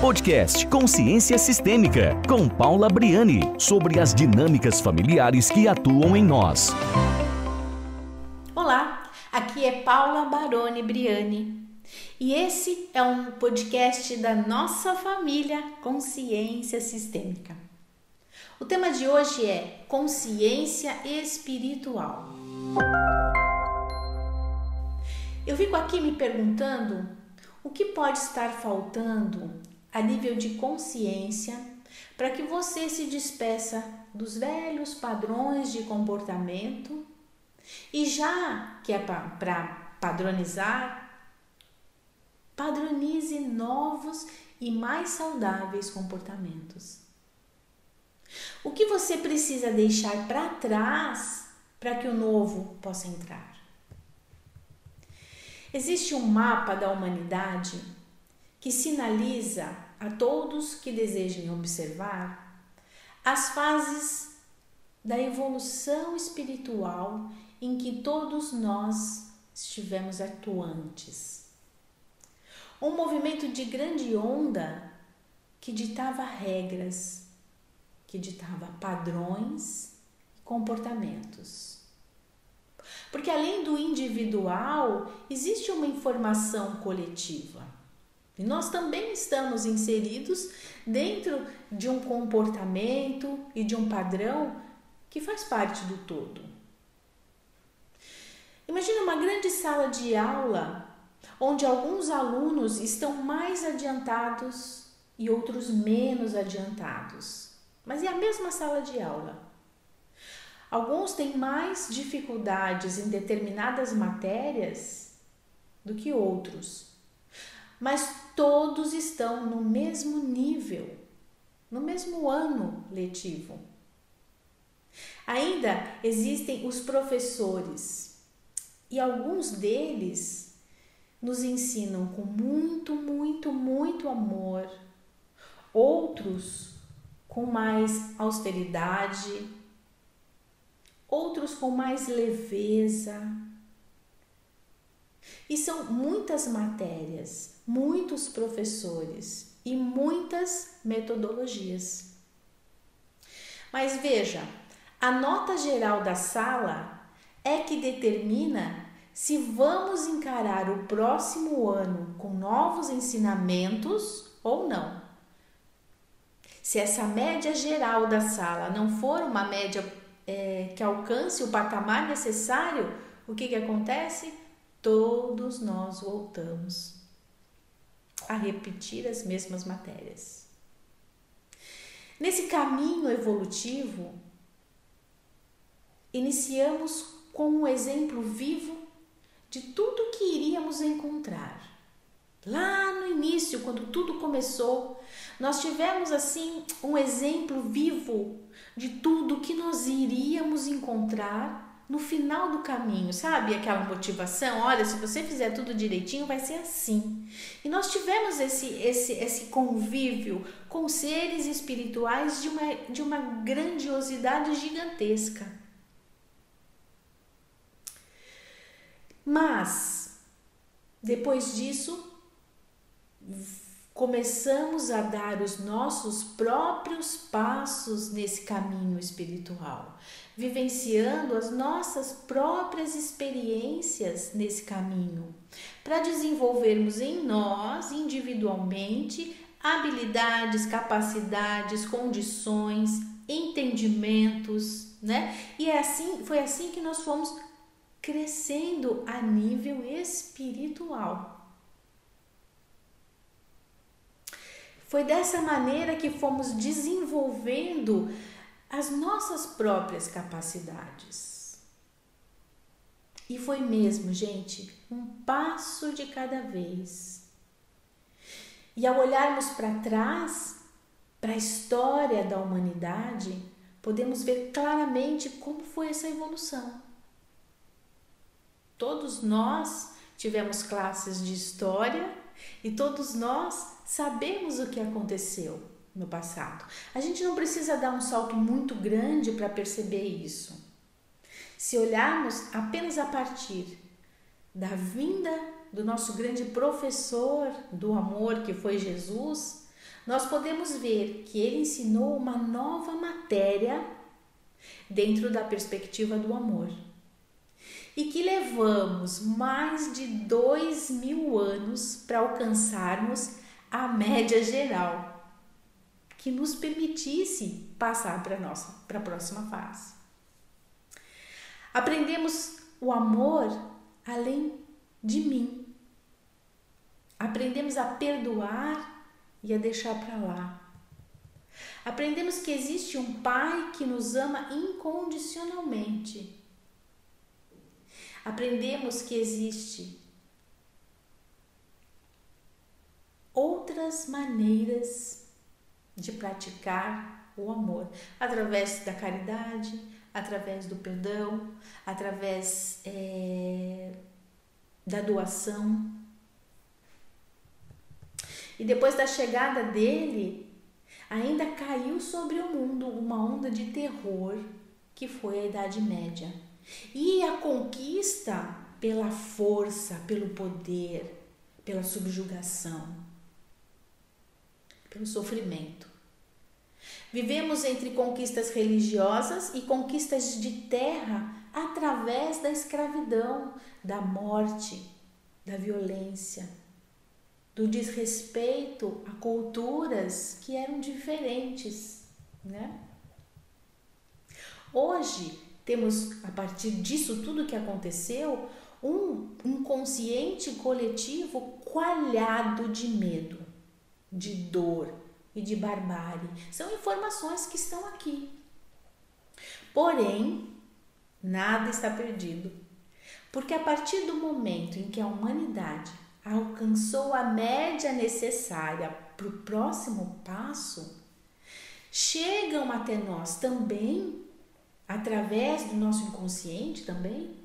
Podcast Consciência Sistêmica, com Paula Briani, sobre as dinâmicas familiares que atuam em nós. Olá, aqui é Paula Baroni Briani. E esse é um podcast da nossa família Consciência Sistêmica. O tema de hoje é consciência espiritual. Eu fico aqui me perguntando o que pode estar faltando a nível de consciência para que você se despeça dos velhos padrões de comportamento e já que é para padronizar, padronize novos e mais saudáveis comportamentos. O que você precisa deixar para trás para que o novo possa entrar? Existe um mapa da humanidade que sinaliza a todos que desejem observar as fases da evolução espiritual em que todos nós estivemos atuantes. Um movimento de grande onda que ditava regras, que ditava padrões e comportamentos. Porque além do individual, existe uma informação coletiva. E nós também estamos inseridos dentro de um comportamento e de um padrão que faz parte do todo. Imagina uma grande sala de aula onde alguns alunos estão mais adiantados e outros menos adiantados. Mas é a mesma sala de aula. Alguns têm mais dificuldades em determinadas matérias do que outros, mas todos estão no mesmo nível, no mesmo ano letivo. Ainda existem os professores e alguns deles nos ensinam com muito, muito, muito amor, outros com mais austeridade outros com mais leveza. E são muitas matérias, muitos professores e muitas metodologias. Mas veja, a nota geral da sala é que determina se vamos encarar o próximo ano com novos ensinamentos ou não. Se essa média geral da sala não for uma média é, que alcance o patamar necessário, o que, que acontece? Todos nós voltamos a repetir as mesmas matérias. Nesse caminho evolutivo, iniciamos com um exemplo vivo de tudo que iríamos encontrar. Lá no início, quando tudo começou, nós tivemos assim um exemplo vivo de tudo que nós iríamos encontrar no final do caminho, sabe? Aquela motivação, olha, se você fizer tudo direitinho, vai ser assim. E nós tivemos esse esse esse convívio com seres espirituais de uma de uma grandiosidade gigantesca. Mas depois disso, começamos a dar os nossos próprios passos nesse caminho espiritual, vivenciando as nossas próprias experiências nesse caminho, para desenvolvermos em nós, individualmente, habilidades, capacidades, condições, entendimentos, né? E é assim, foi assim que nós fomos crescendo a nível espiritual. Foi dessa maneira que fomos desenvolvendo as nossas próprias capacidades. E foi mesmo, gente, um passo de cada vez. E ao olharmos para trás, para a história da humanidade, podemos ver claramente como foi essa evolução. Todos nós tivemos classes de história e todos nós sabemos o que aconteceu no passado. A gente não precisa dar um salto muito grande para perceber isso. Se olharmos apenas a partir da vinda do nosso grande professor do amor, que foi Jesus, nós podemos ver que ele ensinou uma nova matéria dentro da perspectiva do amor. E que levamos mais de dois mil anos para alcançarmos a média geral, que nos permitisse passar para nossa para a próxima fase. Aprendemos o amor além de mim. Aprendemos a perdoar e a deixar para lá. Aprendemos que existe um Pai que nos ama incondicionalmente. Aprendemos que existe outras maneiras de praticar o amor através da caridade, através do perdão, através é, da doação, e depois da chegada dele, ainda caiu sobre o mundo uma onda de terror que foi a Idade Média. E a conquista pela força, pelo poder, pela subjugação, pelo sofrimento. Vivemos entre conquistas religiosas e conquistas de terra através da escravidão, da morte, da violência do desrespeito a culturas que eram diferentes, né? Hoje temos, a partir disso tudo que aconteceu, um inconsciente coletivo coalhado de medo, de dor e de barbárie. São informações que estão aqui. Porém, nada está perdido. Porque a partir do momento em que a humanidade alcançou a média necessária para o próximo passo, chegam até nós também, através do nosso inconsciente também,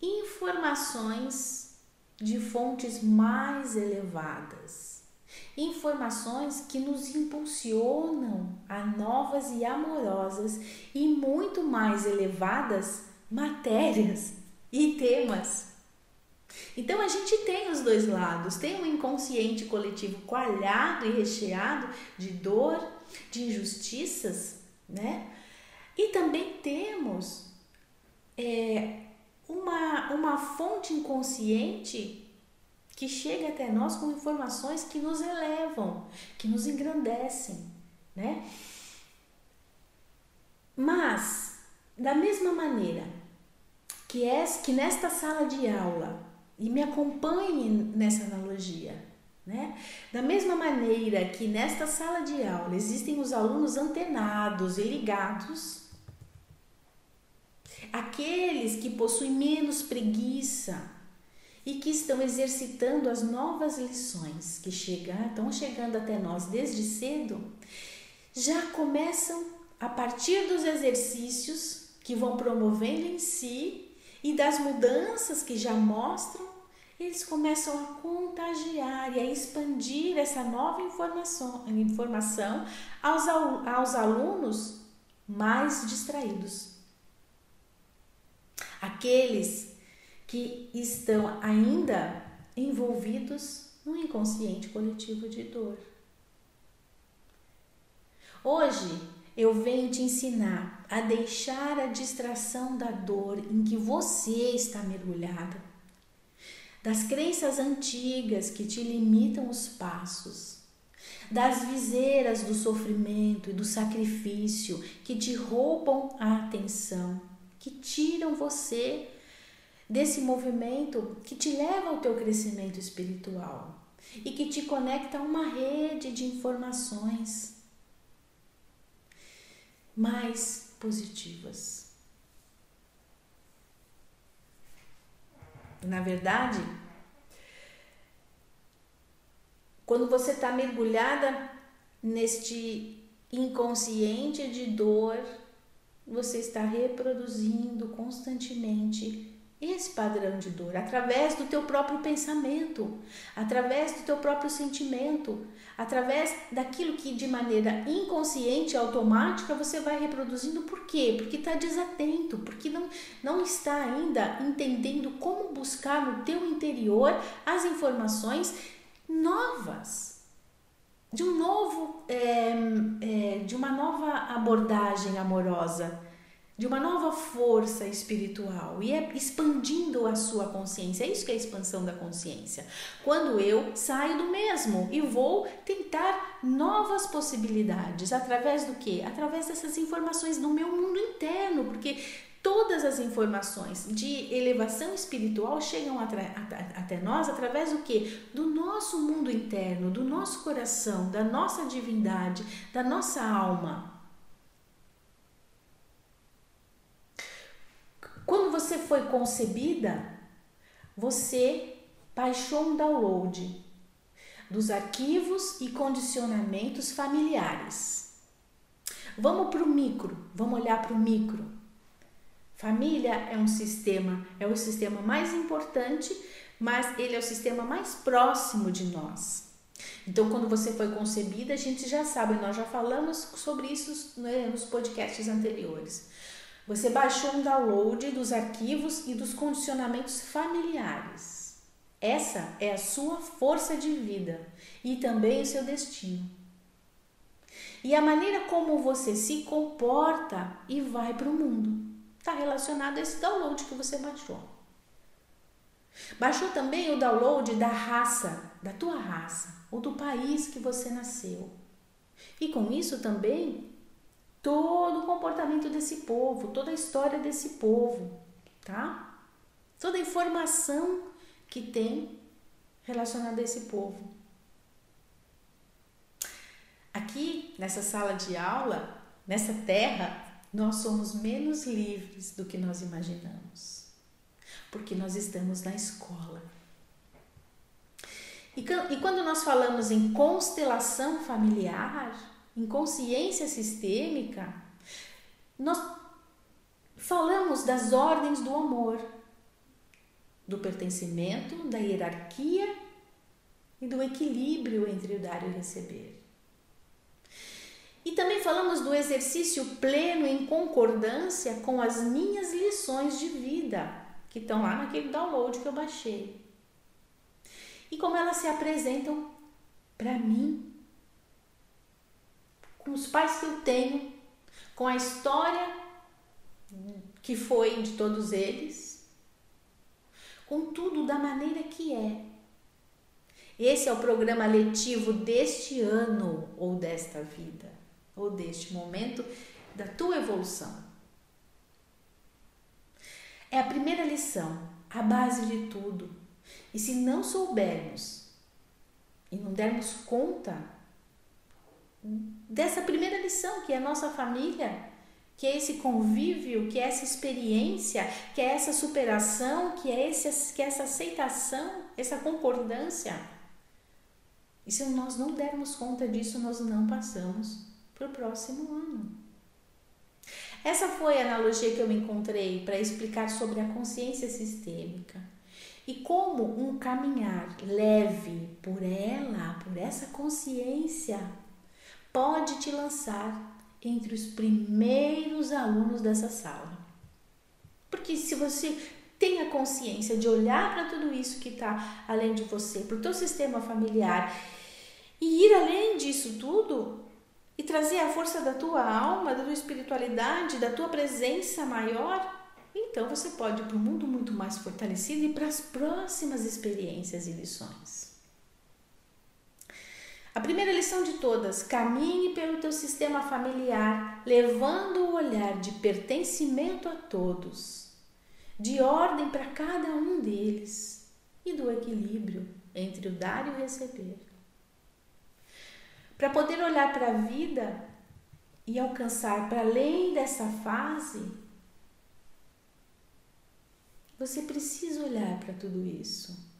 informações de fontes mais elevadas, informações que nos impulsionam a novas e amorosas e muito mais elevadas matérias e temas então a gente tem os dois lados, tem um inconsciente coletivo coalhado e recheado de dor, de injustiças, né? E também temos é, uma, uma fonte inconsciente que chega até nós com informações que nos elevam, que nos engrandecem, né? Mas, da mesma maneira que, é, que nesta sala de aula e me acompanhe nessa analogia. Né? Da mesma maneira que nesta sala de aula existem os alunos antenados e ligados, aqueles que possuem menos preguiça e que estão exercitando as novas lições que chegam, estão chegando até nós desde cedo, já começam a partir dos exercícios que vão promovendo em si e das mudanças que já mostram, eles começam a contagiar e a expandir essa nova informação, informação aos, aos alunos mais distraídos. Aqueles que estão ainda envolvidos no inconsciente coletivo de dor. Hoje, eu venho te ensinar a deixar a distração da dor em que você está mergulhada, das crenças antigas que te limitam os passos, das viseiras do sofrimento e do sacrifício que te roubam a atenção, que tiram você desse movimento que te leva ao teu crescimento espiritual e que te conecta a uma rede de informações mais positivas. Na verdade, quando você está mergulhada neste inconsciente de dor, você está reproduzindo constantemente esse padrão de dor através do teu próprio pensamento, através do teu próprio sentimento, através daquilo que de maneira inconsciente automática você vai reproduzindo. Por quê? Porque está desatento, porque não, não está ainda entendendo como buscar no teu interior as informações novas. novo, é, é, de uma nova abordagem amorosa, de uma nova força espiritual e é expandindo a sua consciência. É isso que é a expansão da consciência. Quando eu saio do mesmo e vou tentar novas possibilidades através do que? Através dessas informações do meu mundo interno, porque todas as informações de elevação espiritual chegam até nós através do que? Do nosso mundo interno, do nosso coração, da nossa divindade, da nossa alma. Quando você foi concebida, você baixou um download dos arquivos e condicionamentos familiares. Vamos para o micro, vamos olhar para o micro. Família é um sistema, é o sistema mais importante, mas ele é o sistema mais próximo de nós. Então, quando você foi concebida, a gente já sabe, nós já falamos sobre isso né, nos podcasts anteriores. Você baixou um download dos arquivos e dos condicionamentos familiares. Essa é a sua força de vida e também o seu destino. E a maneira como você se comporta e vai para o mundo está relacionado a esse download que você baixou. Baixou também o download da raça, da tua raça, ou do país que você nasceu. E com isso também todo o comportamento desse povo, toda a história desse povo, tá? Toda a informação que tem relacionada a esse povo. Aqui nessa sala de aula, nessa terra, nós somos menos livres do que nós imaginamos, porque nós estamos na escola. E, quando nós falamos em constelação familiar, em consciência sistêmica, nós falamos das ordens do amor, do pertencimento, da hierarquia e do equilíbrio entre o dar e o receber. E também falamos do exercício pleno em concordância com as minhas lições de vida, que estão lá naquele download que eu baixei. E como elas se apresentam para mim com os pais que eu tenho, com a história que foi de todos eles, com tudo da maneira que é. Esse é o programa letivo deste ano ou desta vida, ou deste momento da tua evolução. É a primeira lição, a base de tudo. E se não soubermos e não dermos conta dessa primeira lição, que é a nossa família, que é esse convívio, que é essa experiência, que é essa superação, que é, esse, que é essa aceitação, essa concordância. E se nós não dermos conta disso, nós não passamos para o próximo ano. Essa foi a analogia que eu encontrei para explicar sobre a consciência sistêmica e como um caminhar leve por ela, por essa consciência pode te lançar entre os primeiros alunos dessa sala. Porque se você tem a consciência de olhar para tudo isso que está além de você, para o teu sistema familiar e ir além disso tudo e trazer a força da tua alma, da tua espiritualidade, da tua presença maior, então você pode ir para um mundo muito mais fortalecido e para as próximas experiências e lições. A primeira lição de todas: caminhe pelo teu sistema familiar, levando o olhar de pertencimento a todos, de ordem para cada um deles e do equilíbrio entre o dar e o receber. Para poder olhar para a vida e alcançar para além dessa fase, você precisa olhar para tudo isso.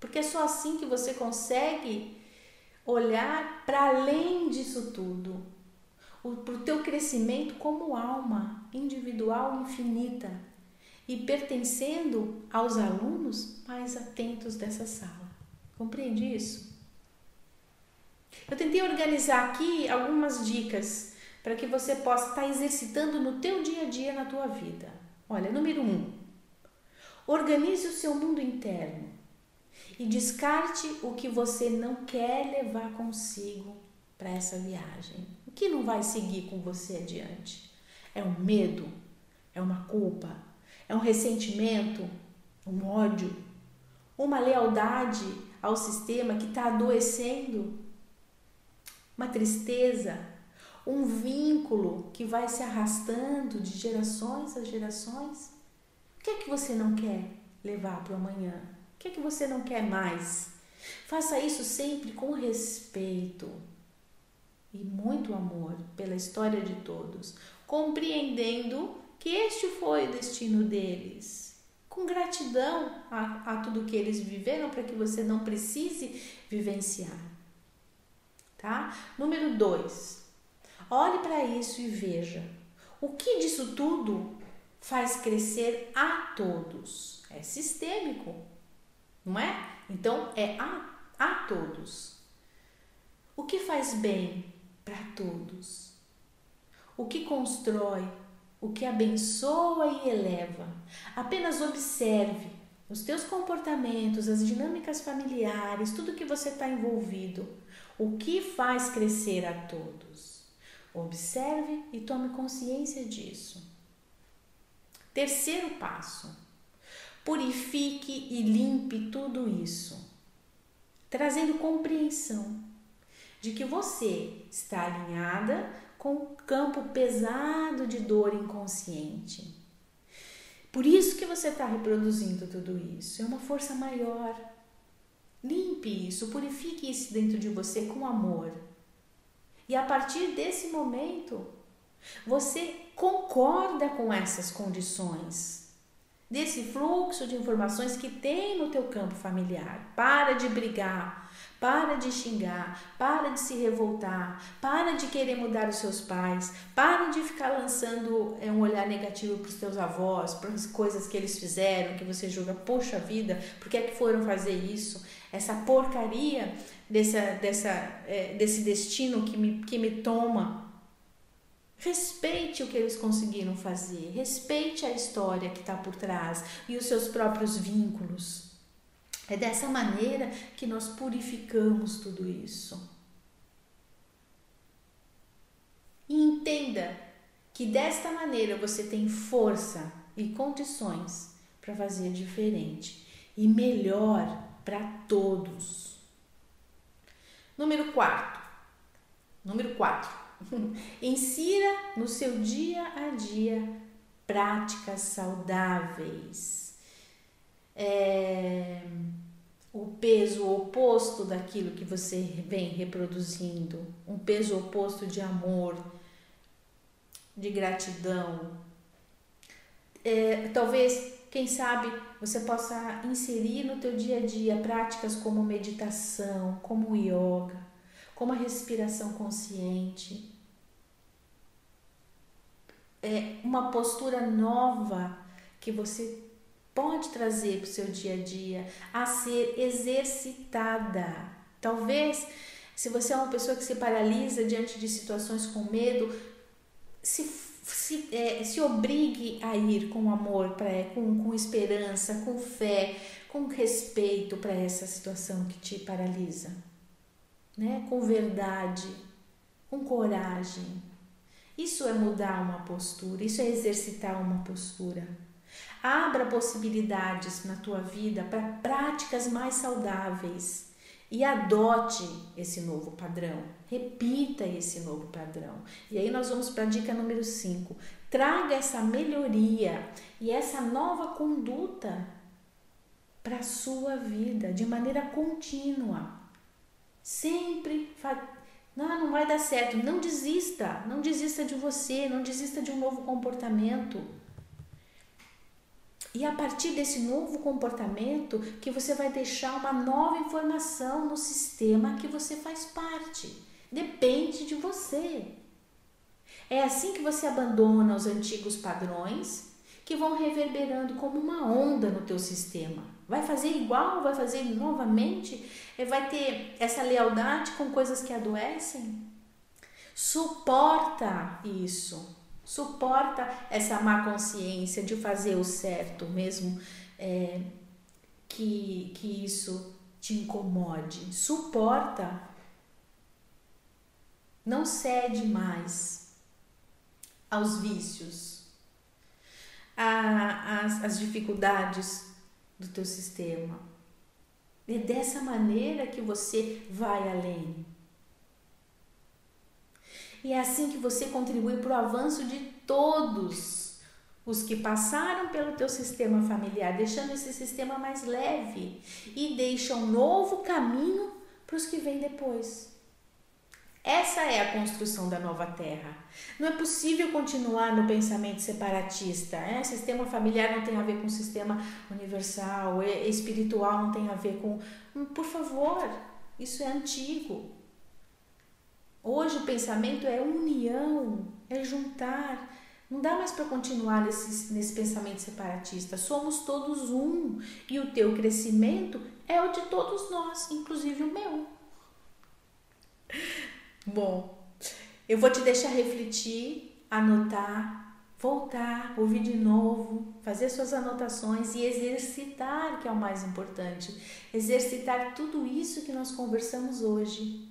Porque é só assim que você consegue olhar para além disso tudo, para o teu crescimento como alma individual infinita e pertencendo aos alunos mais atentos dessa sala. Compreende isso? Eu tentei organizar aqui algumas dicas para que você possa estar exercitando no teu dia a dia na tua vida. Olha, número um, organize o seu mundo interno e descarte o que você não quer levar consigo para essa viagem. O que não vai seguir com você adiante? É um medo? É uma culpa? É um ressentimento? Um ódio? Uma lealdade ao sistema que está adoecendo? Uma tristeza? Um vínculo que vai se arrastando de gerações a gerações? O que é que você não quer levar para o amanhã? O que é que você não quer mais? Faça isso sempre com respeito e muito amor pela história de todos, compreendendo que este foi o destino deles. Com gratidão a, a tudo que eles viveram para que você não precise vivenciar. Tá? Número dois, olhe para isso e veja o que disso tudo faz crescer a todos. É sistêmico, não é? Então é a, a todos. O que faz bem para todos? O que constrói, o que abençoa e eleva? Apenas observe os teus comportamentos, as dinâmicas familiares, tudo que você está envolvido. O que faz crescer a todos? Observe e tome consciência disso. Terceiro passo: purifique e limpe tudo isso, trazendo compreensão de que você está alinhada com o campo pesado de dor inconsciente. Por isso que você está reproduzindo tudo isso. É uma força maior. Limpe isso, purifique isso dentro de você com amor. E a partir desse momento, você concorda com essas condições, desse fluxo de informações que tem no teu campo familiar. Para de brigar, para de xingar, para de se revoltar, para de querer mudar os seus pais, para de ficar lançando é, um olhar negativo para os teus avós, para as coisas que eles fizeram, que você julga, poxa vida, por que é que foram fazer isso? Essa porcaria dessa, dessa, é, desse destino que me, que me toma Respeite o que eles conseguiram fazer, respeite a história que está por trás e os seus próprios vínculos. É dessa maneira que nós purificamos tudo isso. E entenda que desta maneira você tem força e condições para fazer diferente e melhor para todos. Número 4. Número 4 Insira no seu dia a dia práticas saudáveis. É, o peso oposto daquilo que você vem reproduzindo, um peso oposto de amor, de gratidão. É, talvez, quem sabe, você possa inserir no teu dia a dia práticas como meditação, como yoga, como a respiração consciente. É uma postura nova que você pode trazer para o seu dia a dia a ser exercitada. Talvez, se você é uma pessoa que se paralisa diante de situações com medo, se, se, é, se obrigue a ir com amor, pra, com, com esperança, com fé, com respeito para essa situação que te paralisa né? com verdade, com coragem. Isso é mudar uma postura, isso é exercitar uma postura. Abra possibilidades na tua vida para práticas mais saudáveis e adote esse novo padrão. Repita esse novo padrão. E aí nós vamos para a dica número 5. Traga essa melhoria e essa nova conduta para a sua vida de maneira contínua. Sempre não, não vai dar certo. Não desista, não desista de você, não desista de um novo comportamento. E a partir desse novo comportamento que você vai deixar uma nova informação no sistema que você faz parte. Depende de você. É assim que você abandona os antigos padrões que vão reverberando como uma onda no teu sistema. Vai fazer igual? Vai fazer novamente? Vai ter essa lealdade com coisas que adoecem? Suporta isso. Suporta essa má consciência de fazer o certo, mesmo é, que, que isso te incomode. Suporta. Não cede mais aos vícios, às, às dificuldades do teu sistema. É dessa maneira que você vai além. E é assim que você contribui para o avanço de todos os que passaram pelo teu sistema familiar, deixando esse sistema mais leve e deixa um novo caminho para os que vêm depois. Essa é a construção da nova terra. Não é possível continuar no pensamento separatista. Né? Sistema familiar não tem a ver com sistema universal, espiritual não tem a ver com. Hum, por favor, isso é antigo. Hoje o pensamento é união, é juntar. Não dá mais para continuar nesse, nesse pensamento separatista. Somos todos um e o teu crescimento é o de todos nós, inclusive o meu. Bom, eu vou te deixar refletir, anotar, voltar, ouvir de novo, fazer suas anotações e exercitar, que é o mais importante. Exercitar tudo isso que nós conversamos hoje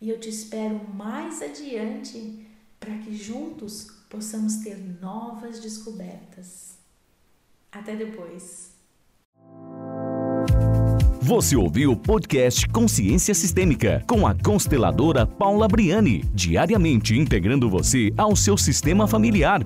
e eu te espero mais adiante para que juntos possamos ter novas descobertas. Até depois. Você ouviu o podcast Consciência Sistêmica com a consteladora Paula Briani, diariamente integrando você ao seu sistema familiar.